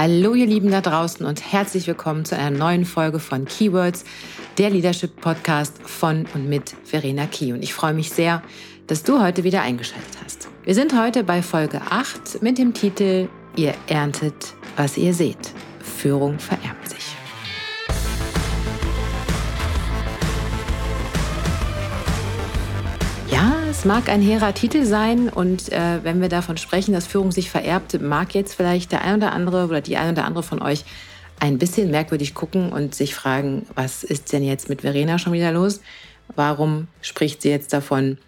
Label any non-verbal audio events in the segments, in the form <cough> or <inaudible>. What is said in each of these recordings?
Hallo ihr Lieben da draußen und herzlich willkommen zu einer neuen Folge von Keywords, der Leadership Podcast von und mit Verena Key. Und ich freue mich sehr, dass du heute wieder eingeschaltet hast. Wir sind heute bei Folge 8 mit dem Titel Ihr erntet, was ihr seht. Führung vererbt sich. Mag ein hehrer Titel sein und äh, wenn wir davon sprechen, dass Führung sich vererbt, mag jetzt vielleicht der ein oder andere oder die ein oder andere von euch ein bisschen merkwürdig gucken und sich fragen, was ist denn jetzt mit Verena schon wieder los? Warum spricht sie jetzt davon,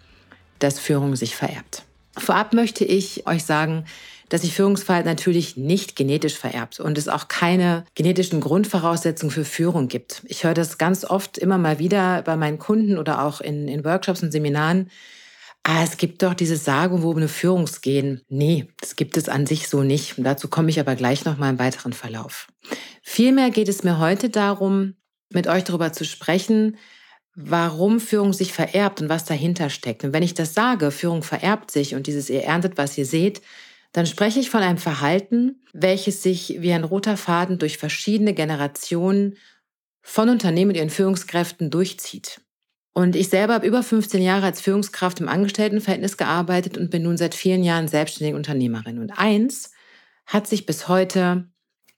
dass Führung sich vererbt? Vorab möchte ich euch sagen, dass sich Führungsverhalten natürlich nicht genetisch vererbt und es auch keine genetischen Grundvoraussetzungen für Führung gibt. Ich höre das ganz oft immer mal wieder bei meinen Kunden oder auch in, in Workshops und Seminaren, Ah, es gibt doch dieses sagenwobene Führungsgehen. Nee, das gibt es an sich so nicht. Und dazu komme ich aber gleich noch mal im weiteren Verlauf. Vielmehr geht es mir heute darum, mit euch darüber zu sprechen, warum Führung sich vererbt und was dahinter steckt. Und wenn ich das sage, Führung vererbt sich und dieses ihr erntet, was ihr seht, dann spreche ich von einem Verhalten, welches sich wie ein roter Faden durch verschiedene Generationen von Unternehmen und ihren Führungskräften durchzieht. Und ich selber habe über 15 Jahre als Führungskraft im Angestelltenverhältnis gearbeitet und bin nun seit vielen Jahren selbstständige Unternehmerin. Und eins hat sich bis heute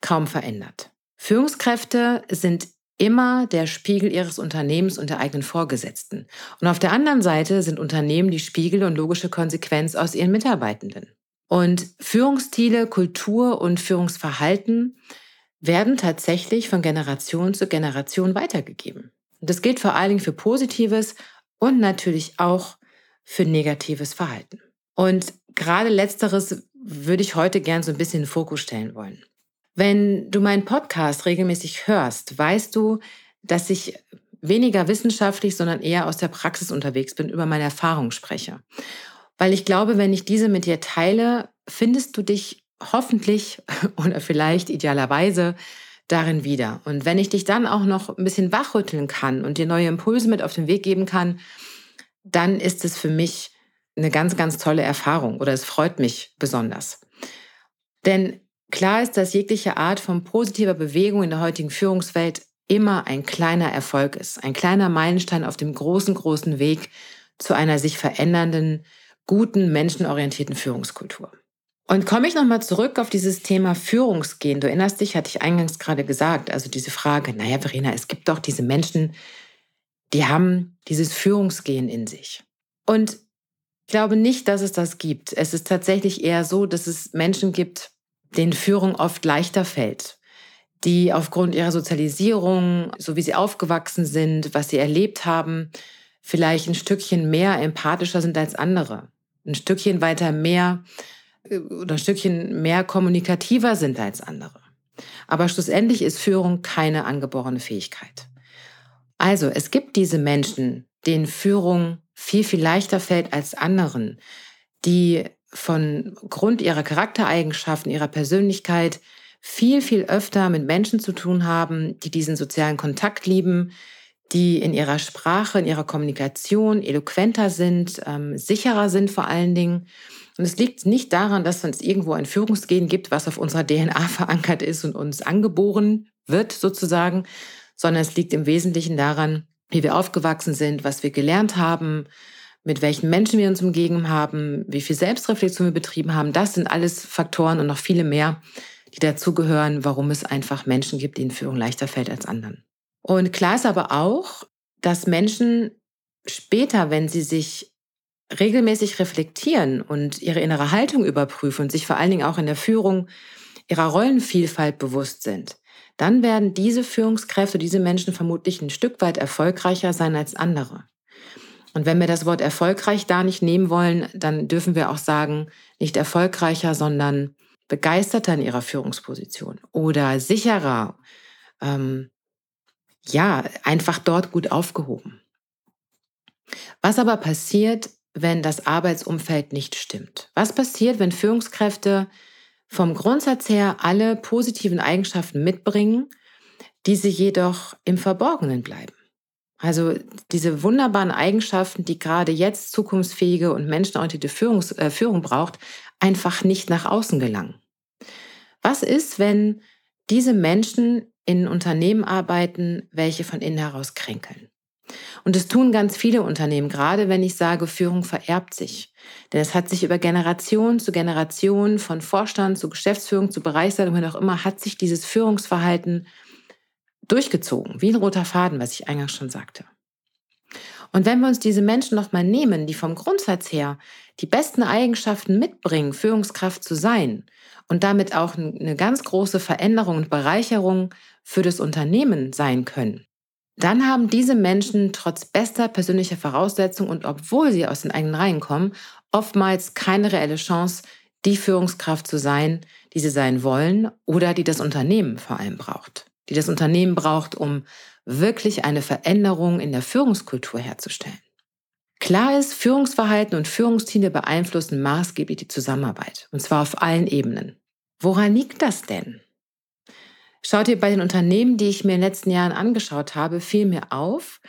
kaum verändert. Führungskräfte sind immer der Spiegel ihres Unternehmens und der eigenen Vorgesetzten. Und auf der anderen Seite sind Unternehmen die Spiegel und logische Konsequenz aus ihren Mitarbeitenden. Und Führungsstile, Kultur und Führungsverhalten werden tatsächlich von Generation zu Generation weitergegeben. Das gilt vor allen Dingen für positives und natürlich auch für negatives Verhalten. Und gerade letzteres würde ich heute gern so ein bisschen in den Fokus stellen wollen. Wenn du meinen Podcast regelmäßig hörst, weißt du, dass ich weniger wissenschaftlich, sondern eher aus der Praxis unterwegs bin, über meine Erfahrungen spreche. Weil ich glaube, wenn ich diese mit dir teile, findest du dich hoffentlich <laughs> oder vielleicht idealerweise darin wieder. Und wenn ich dich dann auch noch ein bisschen wachrütteln kann und dir neue Impulse mit auf den Weg geben kann, dann ist es für mich eine ganz, ganz tolle Erfahrung oder es freut mich besonders. Denn klar ist, dass jegliche Art von positiver Bewegung in der heutigen Führungswelt immer ein kleiner Erfolg ist, ein kleiner Meilenstein auf dem großen, großen Weg zu einer sich verändernden, guten, menschenorientierten Führungskultur. Und komme ich nochmal zurück auf dieses Thema Führungsgehen. Du erinnerst dich, hatte ich eingangs gerade gesagt, also diese Frage, naja, Verena, es gibt doch diese Menschen, die haben dieses Führungsgehen in sich. Und ich glaube nicht, dass es das gibt. Es ist tatsächlich eher so, dass es Menschen gibt, denen Führung oft leichter fällt, die aufgrund ihrer Sozialisierung, so wie sie aufgewachsen sind, was sie erlebt haben, vielleicht ein Stückchen mehr empathischer sind als andere, ein Stückchen weiter mehr oder ein Stückchen mehr kommunikativer sind als andere. Aber schlussendlich ist Führung keine angeborene Fähigkeit. Also es gibt diese Menschen, denen Führung viel, viel leichter fällt als anderen, die von Grund ihrer Charaktereigenschaften, ihrer Persönlichkeit viel, viel öfter mit Menschen zu tun haben, die diesen sozialen Kontakt lieben, die in ihrer Sprache, in ihrer Kommunikation eloquenter sind, ähm, sicherer sind vor allen Dingen und es liegt nicht daran, dass es irgendwo ein Führungsgen gibt, was auf unserer DNA <laughs> verankert ist und uns angeboren wird sozusagen, sondern es liegt im Wesentlichen daran, wie wir aufgewachsen sind, was wir gelernt haben, mit welchen Menschen wir uns umgeben haben, wie viel Selbstreflexion wir betrieben haben. Das sind alles Faktoren und noch viele mehr, die dazugehören, warum es einfach Menschen gibt, denen Führung leichter fällt als anderen. Und klar ist aber auch, dass Menschen später, wenn sie sich regelmäßig reflektieren und ihre innere Haltung überprüfen und sich vor allen Dingen auch in der Führung ihrer Rollenvielfalt bewusst sind, dann werden diese Führungskräfte, diese Menschen vermutlich ein Stück weit erfolgreicher sein als andere. Und wenn wir das Wort erfolgreich da nicht nehmen wollen, dann dürfen wir auch sagen, nicht erfolgreicher, sondern begeisterter in ihrer Führungsposition oder sicherer, ähm, ja, einfach dort gut aufgehoben. Was aber passiert, wenn das Arbeitsumfeld nicht stimmt? Was passiert, wenn Führungskräfte vom Grundsatz her alle positiven Eigenschaften mitbringen, die sie jedoch im Verborgenen bleiben? Also diese wunderbaren Eigenschaften, die gerade jetzt zukunftsfähige und menschenorientierte Führungs äh, Führung braucht, einfach nicht nach außen gelangen. Was ist, wenn diese Menschen in Unternehmen arbeiten, welche von innen heraus kränkeln? Und es tun ganz viele Unternehmen, gerade wenn ich sage, Führung vererbt sich. Denn es hat sich über Generation zu Generation, von Vorstand zu Geschäftsführung zu Bereichsleitung, wie auch immer, hat sich dieses Führungsverhalten durchgezogen, wie ein roter Faden, was ich eingangs schon sagte. Und wenn wir uns diese Menschen nochmal nehmen, die vom Grundsatz her die besten Eigenschaften mitbringen, Führungskraft zu sein und damit auch eine ganz große Veränderung und Bereicherung für das Unternehmen sein können, dann haben diese Menschen trotz bester persönlicher Voraussetzungen und obwohl sie aus den eigenen Reihen kommen, oftmals keine reelle Chance, die Führungskraft zu sein, die sie sein wollen oder die das Unternehmen vor allem braucht. Die das Unternehmen braucht, um wirklich eine Veränderung in der Führungskultur herzustellen. Klar ist, Führungsverhalten und Führungsziele beeinflussen maßgeblich die Zusammenarbeit, und zwar auf allen Ebenen. Woran liegt das denn? Schaut ihr bei den Unternehmen, die ich mir in den letzten Jahren angeschaut habe, fiel mir auf,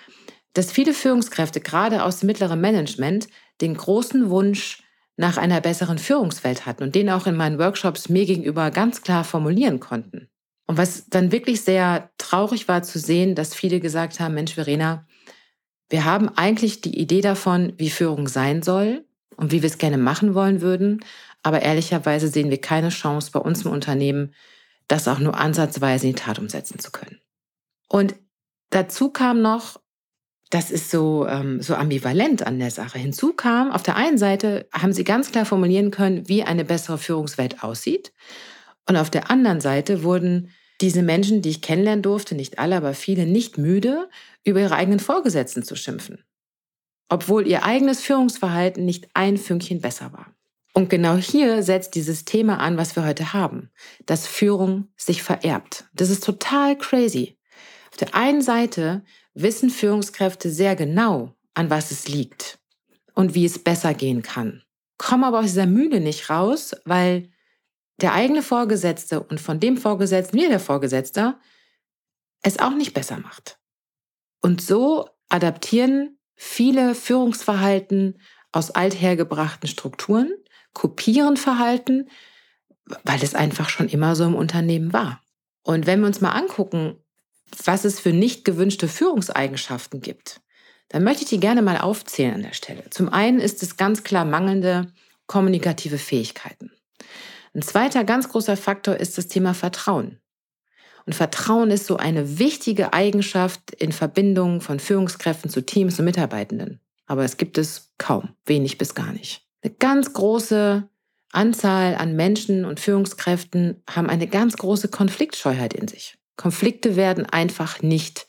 dass viele Führungskräfte, gerade aus dem mittleren Management, den großen Wunsch nach einer besseren Führungswelt hatten und den auch in meinen Workshops mir gegenüber ganz klar formulieren konnten. Und was dann wirklich sehr traurig war zu sehen, dass viele gesagt haben, Mensch, Verena, wir haben eigentlich die Idee davon, wie Führung sein soll und wie wir es gerne machen wollen würden, aber ehrlicherweise sehen wir keine Chance bei uns im Unternehmen, das auch nur ansatzweise in die Tat umsetzen zu können. Und dazu kam noch, das ist so, ähm, so ambivalent an der Sache. Hinzu kam, auf der einen Seite haben sie ganz klar formulieren können, wie eine bessere Führungswelt aussieht. Und auf der anderen Seite wurden diese Menschen, die ich kennenlernen durfte, nicht alle, aber viele, nicht müde, über ihre eigenen Vorgesetzten zu schimpfen. Obwohl ihr eigenes Führungsverhalten nicht ein Fünkchen besser war. Und genau hier setzt dieses Thema an, was wir heute haben, dass Führung sich vererbt. Das ist total crazy. Auf der einen Seite wissen Führungskräfte sehr genau, an was es liegt und wie es besser gehen kann, kommen aber aus dieser Mühle nicht raus, weil der eigene Vorgesetzte und von dem Vorgesetzten mir der Vorgesetzte es auch nicht besser macht. Und so adaptieren viele Führungsverhalten aus althergebrachten Strukturen kopieren Verhalten, weil es einfach schon immer so im Unternehmen war. Und wenn wir uns mal angucken, was es für nicht gewünschte Führungseigenschaften gibt, dann möchte ich die gerne mal aufzählen an der Stelle. Zum einen ist es ganz klar mangelnde kommunikative Fähigkeiten. Ein zweiter ganz großer Faktor ist das Thema Vertrauen. Und Vertrauen ist so eine wichtige Eigenschaft in Verbindung von Führungskräften zu Teams und Mitarbeitenden. Aber es gibt es kaum, wenig bis gar nicht. Eine ganz große Anzahl an Menschen und Führungskräften haben eine ganz große Konfliktscheuheit in sich. Konflikte werden einfach nicht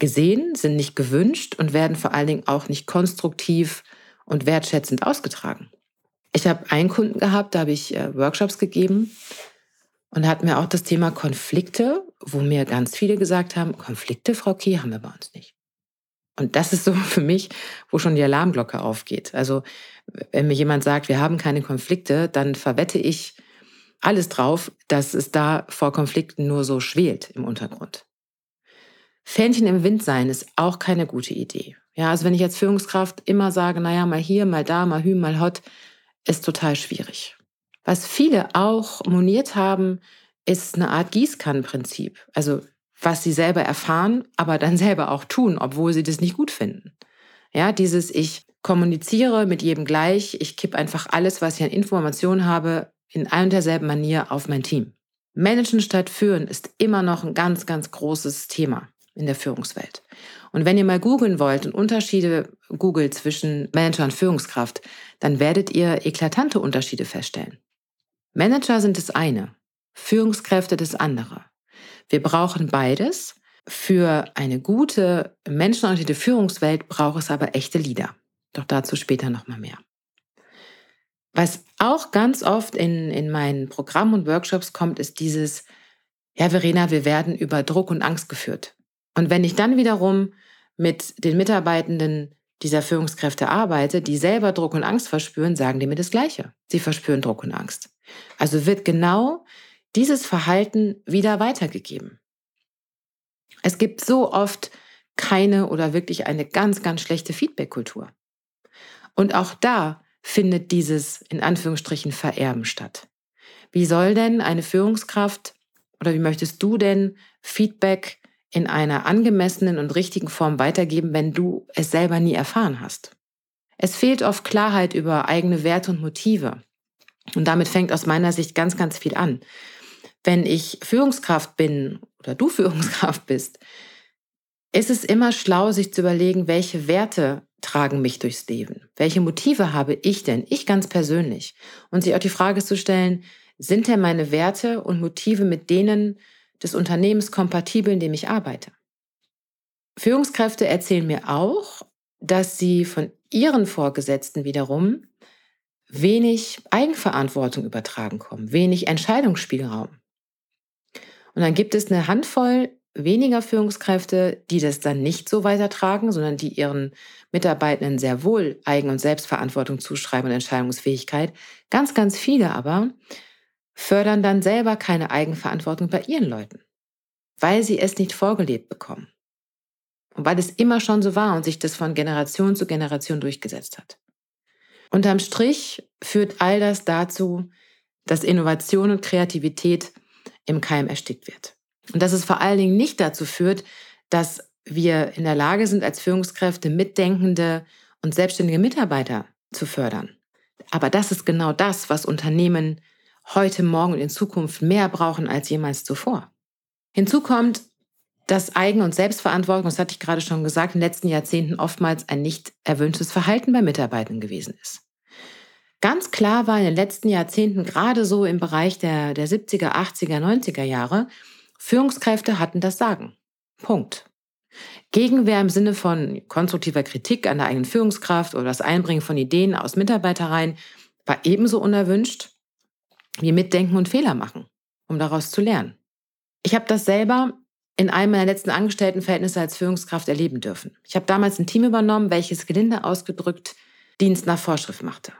gesehen, sind nicht gewünscht und werden vor allen Dingen auch nicht konstruktiv und wertschätzend ausgetragen. Ich habe einen Kunden gehabt, da habe ich äh, Workshops gegeben und hat mir auch das Thema Konflikte, wo mir ganz viele gesagt haben, Konflikte, Frau Key, haben wir bei uns nicht. Und das ist so <laughs> für mich, wo schon die Alarmglocke aufgeht. Also wenn mir jemand sagt, wir haben keine Konflikte, dann verwette ich alles drauf, dass es da vor Konflikten nur so schwelt im Untergrund. Fähnchen im Wind sein ist auch keine gute Idee. Ja, also wenn ich als Führungskraft immer sage, naja, mal hier, mal da, mal hü, mal hot, ist total schwierig. Was viele auch moniert haben, ist eine Art Gießkannenprinzip. Also was sie selber erfahren, aber dann selber auch tun, obwohl sie das nicht gut finden. Ja, dieses ich kommuniziere mit jedem gleich, ich kipp einfach alles, was ich an Informationen habe, in ein und derselben Manier auf mein Team. Managen statt führen ist immer noch ein ganz, ganz großes Thema in der Führungswelt. Und wenn ihr mal googeln wollt und Unterschiede googelt zwischen Manager und Führungskraft, dann werdet ihr eklatante Unterschiede feststellen. Manager sind das eine, Führungskräfte das andere. Wir brauchen beides. Für eine gute, menschenorientierte Führungswelt braucht es aber echte Leader. Doch dazu später nochmal mehr. Was auch ganz oft in, in meinen Programmen und Workshops kommt, ist dieses, ja, Verena, wir werden über Druck und Angst geführt. Und wenn ich dann wiederum mit den Mitarbeitenden dieser Führungskräfte arbeite, die selber Druck und Angst verspüren, sagen die mir das Gleiche. Sie verspüren Druck und Angst. Also wird genau dieses Verhalten wieder weitergegeben. Es gibt so oft keine oder wirklich eine ganz, ganz schlechte Feedback-Kultur. Und auch da findet dieses in Anführungsstrichen Vererben statt. Wie soll denn eine Führungskraft oder wie möchtest du denn Feedback in einer angemessenen und richtigen Form weitergeben, wenn du es selber nie erfahren hast? Es fehlt oft Klarheit über eigene Werte und Motive. Und damit fängt aus meiner Sicht ganz, ganz viel an. Wenn ich Führungskraft bin oder du <laughs> Führungskraft bist, ist es immer schlau, sich zu überlegen, welche Werte tragen mich durchs Leben? Welche Motive habe ich denn, ich ganz persönlich? Und sich auch die Frage zu stellen, sind denn meine Werte und Motive mit denen des Unternehmens kompatibel, in dem ich arbeite? Führungskräfte erzählen mir auch, dass sie von ihren Vorgesetzten wiederum wenig Eigenverantwortung übertragen kommen, wenig Entscheidungsspielraum. Und dann gibt es eine Handvoll weniger Führungskräfte, die das dann nicht so weitertragen, sondern die ihren Mitarbeitenden sehr wohl Eigen- und Selbstverantwortung zuschreiben und Entscheidungsfähigkeit. Ganz, ganz viele aber fördern dann selber keine Eigenverantwortung bei ihren Leuten, weil sie es nicht vorgelebt bekommen. Und weil es immer schon so war und sich das von Generation zu Generation durchgesetzt hat. Unterm Strich führt all das dazu, dass Innovation und Kreativität im Keim erstickt wird. Und dass es vor allen Dingen nicht dazu führt, dass wir in der Lage sind, als Führungskräfte mitdenkende und selbstständige Mitarbeiter zu fördern. Aber das ist genau das, was Unternehmen heute, morgen und in Zukunft mehr brauchen als jemals zuvor. Hinzu kommt, dass Eigen- und Selbstverantwortung, das hatte ich gerade schon gesagt, in den letzten Jahrzehnten oftmals ein nicht erwünschtes Verhalten bei Mitarbeitern gewesen ist. Ganz klar war in den letzten Jahrzehnten, gerade so im Bereich der, der 70er, 80er, 90er Jahre, Führungskräfte hatten das Sagen. Punkt. Gegenwehr im Sinne von konstruktiver Kritik an der eigenen Führungskraft oder das Einbringen von Ideen aus Mitarbeitereien war ebenso unerwünscht wie Mitdenken und Fehler machen, um daraus zu lernen. Ich habe das selber in einem meiner letzten Angestelltenverhältnisse als Führungskraft erleben dürfen. Ich habe damals ein Team übernommen, welches gelinde ausgedrückt Dienst nach Vorschrift machte.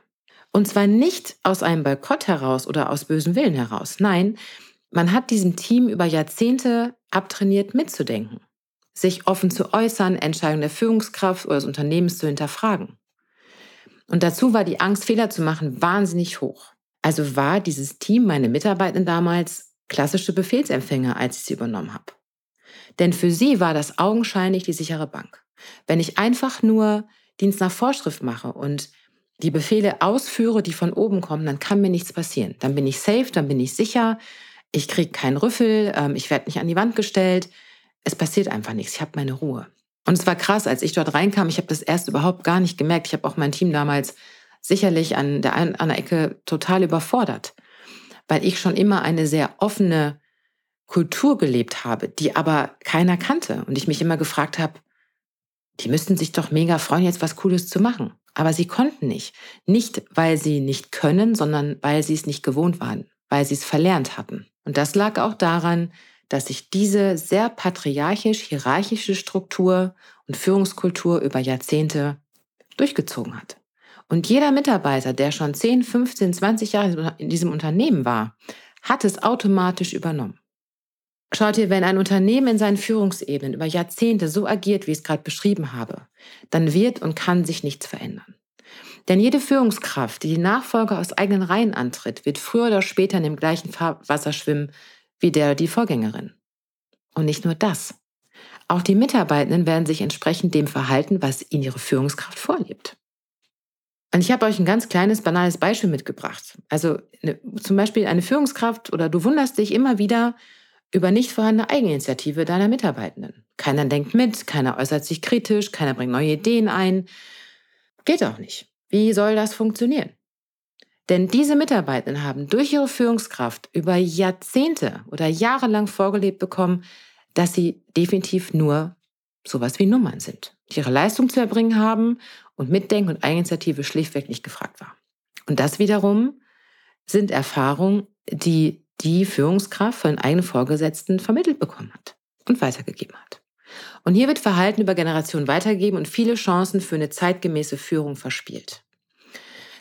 Und zwar nicht aus einem Boykott heraus oder aus bösem Willen heraus. Nein, man hat diesem Team über Jahrzehnte abtrainiert, mitzudenken, sich offen zu äußern, Entscheidungen der Führungskraft oder des Unternehmens zu hinterfragen. Und dazu war die Angst, Fehler zu machen, wahnsinnig hoch. Also war dieses Team, meine Mitarbeitenden damals, klassische Befehlsempfänger, als ich sie übernommen habe. Denn für sie war das augenscheinlich die sichere Bank. Wenn ich einfach nur Dienst nach Vorschrift mache und die Befehle ausführe, die von oben kommen, dann kann mir nichts passieren. Dann bin ich safe, dann bin ich sicher, ich kriege keinen Rüffel, ähm, ich werde nicht an die Wand gestellt. Es passiert einfach nichts, ich habe meine Ruhe. Und es war krass, als ich dort reinkam, ich habe das erst überhaupt gar nicht gemerkt. Ich habe auch mein Team damals sicherlich an der, an der Ecke total überfordert, weil ich schon immer eine sehr offene Kultur gelebt habe, die aber keiner kannte. Und ich mich immer gefragt habe, die müssten sich doch mega freuen, jetzt was Cooles zu machen. Aber sie konnten nicht. Nicht, weil sie nicht können, sondern weil sie es nicht gewohnt waren, weil sie es verlernt hatten. Und das lag auch daran, dass sich diese sehr patriarchisch-hierarchische Struktur und Führungskultur über Jahrzehnte durchgezogen hat. Und jeder Mitarbeiter, der schon 10, 15, 20 Jahre in diesem Unternehmen war, hat es automatisch übernommen. Schaut ihr, wenn ein Unternehmen in seinen Führungsebenen über Jahrzehnte so agiert, wie ich es gerade beschrieben habe, dann wird und kann sich nichts verändern. Denn jede Führungskraft, die die Nachfolger aus eigenen Reihen antritt, wird früher oder später in dem gleichen Fahrwasser schwimmen wie der oder die Vorgängerin. Und nicht nur das. Auch die Mitarbeitenden werden sich entsprechend dem verhalten, was ihnen ihre Führungskraft vorlebt. Und ich habe euch ein ganz kleines, banales Beispiel mitgebracht. Also eine, zum Beispiel eine Führungskraft oder du wunderst dich immer wieder über nicht vorhandene Eigeninitiative deiner Mitarbeitenden. Keiner denkt mit, keiner äußert sich kritisch, keiner bringt neue Ideen ein. Geht auch nicht. Wie soll das funktionieren? Denn diese Mitarbeitenden haben durch ihre Führungskraft über Jahrzehnte oder Jahre lang vorgelebt bekommen, dass sie definitiv nur sowas wie Nummern sind, die ihre Leistung zu erbringen haben und Mitdenken und Eigeninitiative schlichtweg nicht gefragt war. Und das wiederum sind Erfahrungen, die die Führungskraft von eigenen Vorgesetzten vermittelt bekommen hat und weitergegeben hat. Und hier wird Verhalten über Generationen weitergegeben und viele Chancen für eine zeitgemäße Führung verspielt.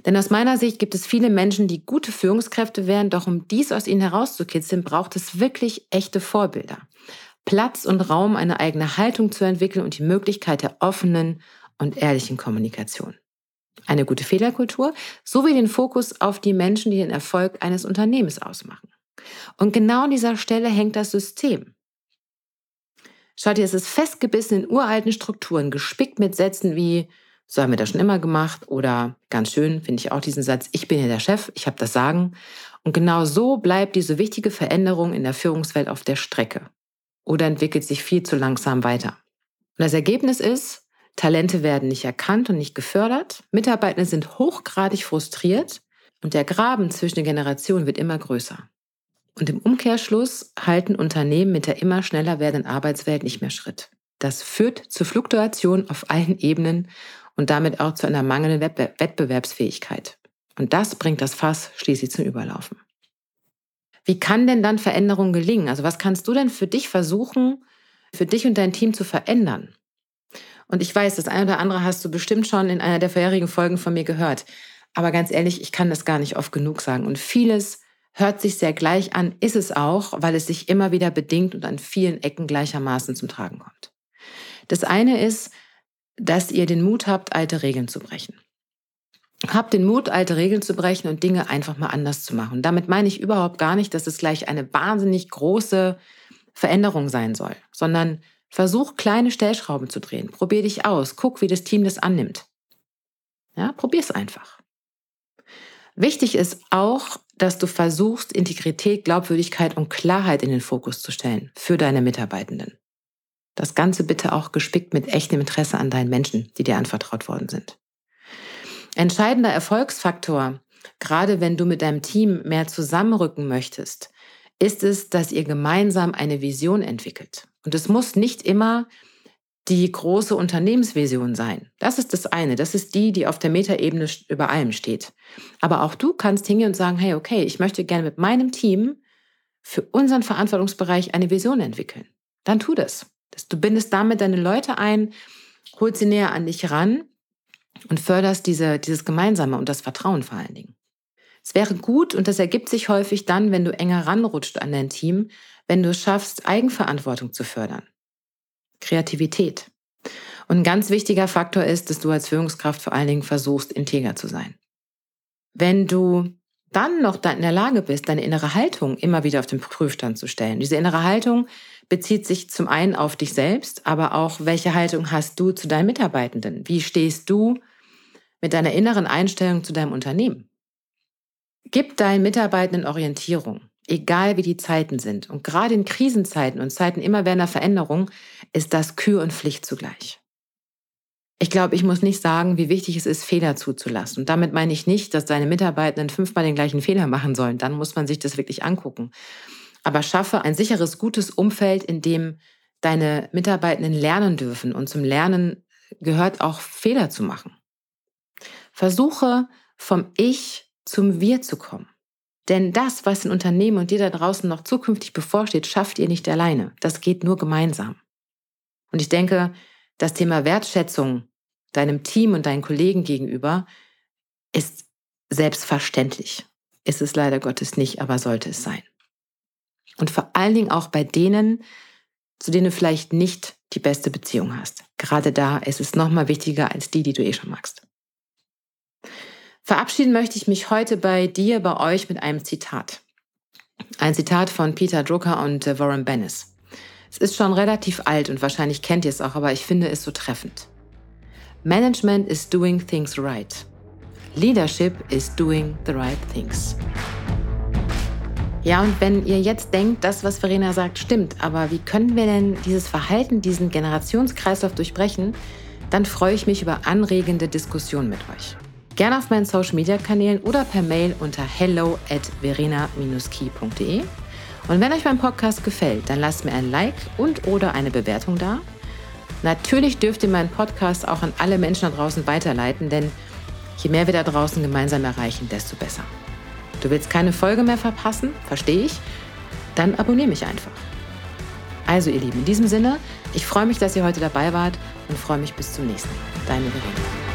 Denn aus meiner Sicht gibt es viele Menschen, die gute Führungskräfte wären, doch um dies aus ihnen herauszukitzeln, braucht es wirklich echte Vorbilder. Platz und Raum, eine eigene Haltung zu entwickeln und die Möglichkeit der offenen und ehrlichen Kommunikation. eine gute Fehlerkultur sowie den Fokus auf die Menschen, die den Erfolg eines Unternehmens ausmachen. Und genau an dieser Stelle hängt das System. Schaut ihr, es ist festgebissen in uralten Strukturen, gespickt mit Sätzen wie, so haben wir das schon immer gemacht oder ganz schön finde ich auch diesen Satz, ich bin hier der Chef, ich habe das Sagen. Und genau so bleibt diese wichtige Veränderung in der Führungswelt auf der Strecke oder entwickelt sich viel zu langsam weiter. Und das Ergebnis ist, Talente werden nicht erkannt und nicht gefördert, Mitarbeiter sind hochgradig frustriert und der Graben zwischen den Generationen wird immer größer. Und im Umkehrschluss halten Unternehmen mit der immer schneller werdenden Arbeitswelt nicht mehr Schritt. Das führt zu Fluktuation auf allen Ebenen und damit auch zu einer mangelnden Wettbewerbsfähigkeit. Und das bringt das Fass schließlich zum Überlaufen. Wie kann denn dann Veränderung gelingen? Also was kannst du denn für dich versuchen, für dich und dein Team zu verändern? Und ich weiß, das eine oder andere hast du bestimmt schon in einer der vorherigen Folgen von mir gehört. Aber ganz ehrlich, ich kann das gar nicht oft genug sagen. Und vieles hört sich sehr gleich an, ist es auch, weil es sich immer wieder bedingt und an vielen Ecken gleichermaßen zum Tragen kommt. Das eine ist, dass ihr den Mut habt, alte Regeln zu brechen. Habt den Mut, alte Regeln zu brechen und Dinge einfach mal anders zu machen. Damit meine ich überhaupt gar nicht, dass es gleich eine wahnsinnig große Veränderung sein soll, sondern versuch kleine Stellschrauben zu drehen. Probier dich aus. Guck, wie das Team das annimmt. Ja, probier's einfach. Wichtig ist auch, dass du versuchst, Integrität, Glaubwürdigkeit und Klarheit in den Fokus zu stellen für deine Mitarbeitenden. Das Ganze bitte auch gespickt mit echtem Interesse an deinen Menschen, die dir anvertraut worden sind. Entscheidender Erfolgsfaktor, gerade wenn du mit deinem Team mehr zusammenrücken möchtest, ist es, dass ihr gemeinsam eine Vision entwickelt. Und es muss nicht immer die große Unternehmensvision sein. Das ist das eine. Das ist die, die auf der Metaebene über allem steht. Aber auch du kannst hingehen und sagen, hey, okay, ich möchte gerne mit meinem Team für unseren Verantwortungsbereich eine Vision entwickeln. Dann tu das. Du bindest damit deine Leute ein, holst sie näher an dich ran und förderst diese, dieses Gemeinsame und das Vertrauen vor allen Dingen. Es wäre gut, und das ergibt sich häufig dann, wenn du enger ranrutscht an dein Team, wenn du es schaffst, Eigenverantwortung zu fördern. Kreativität. Und ein ganz wichtiger Faktor ist, dass du als Führungskraft vor allen Dingen versuchst, integer zu sein. Wenn du dann noch in der Lage bist, deine innere Haltung immer wieder auf den Prüfstand zu stellen. Diese innere Haltung bezieht sich zum einen auf dich selbst, aber auch, welche Haltung hast du zu deinen Mitarbeitenden? Wie stehst du mit deiner inneren Einstellung zu deinem Unternehmen? Gib deinen Mitarbeitenden Orientierung, egal wie die Zeiten sind. Und gerade in Krisenzeiten und Zeiten immer immerwährender Veränderung ist das Kür und Pflicht zugleich. Ich glaube, ich muss nicht sagen, wie wichtig es ist, Fehler zuzulassen. Und damit meine ich nicht, dass deine Mitarbeitenden fünfmal den gleichen Fehler machen sollen. Dann muss man sich das wirklich angucken. Aber schaffe ein sicheres, gutes Umfeld, in dem deine Mitarbeitenden lernen dürfen. Und zum Lernen gehört auch Fehler zu machen. Versuche vom Ich zum Wir zu kommen. Denn das, was in Unternehmen und dir da draußen noch zukünftig bevorsteht, schafft ihr nicht alleine. Das geht nur gemeinsam. Und ich denke, das Thema Wertschätzung deinem Team und deinen Kollegen gegenüber ist selbstverständlich. Ist es leider Gottes nicht, aber sollte es sein. Und vor allen Dingen auch bei denen, zu denen du vielleicht nicht die beste Beziehung hast. Gerade da ist es nochmal wichtiger als die, die du eh schon magst. Verabschieden möchte ich mich heute bei dir, bei euch mit einem Zitat. Ein Zitat von Peter Drucker und äh, Warren Bennis. Es ist schon relativ alt und wahrscheinlich kennt ihr es auch, aber ich finde es so treffend. Management is doing things right. Leadership is doing the right things. Ja, und wenn ihr jetzt denkt, das, was Verena sagt, stimmt, aber wie können wir denn dieses Verhalten, diesen Generationskreislauf durchbrechen, dann freue ich mich über anregende Diskussionen mit euch. Gerne auf meinen Social Media Kanälen oder per Mail unter hello at verena-key.de. Und wenn euch mein Podcast gefällt, dann lasst mir ein Like und oder eine Bewertung da. Natürlich dürft ihr meinen Podcast auch an alle Menschen da draußen weiterleiten, denn je mehr wir da draußen gemeinsam erreichen, desto besser. Du willst keine Folge mehr verpassen, verstehe ich? Dann abonniere mich einfach. Also ihr Lieben, in diesem Sinne, ich freue mich, dass ihr heute dabei wart und freue mich bis zum nächsten Mal. Deine Verena.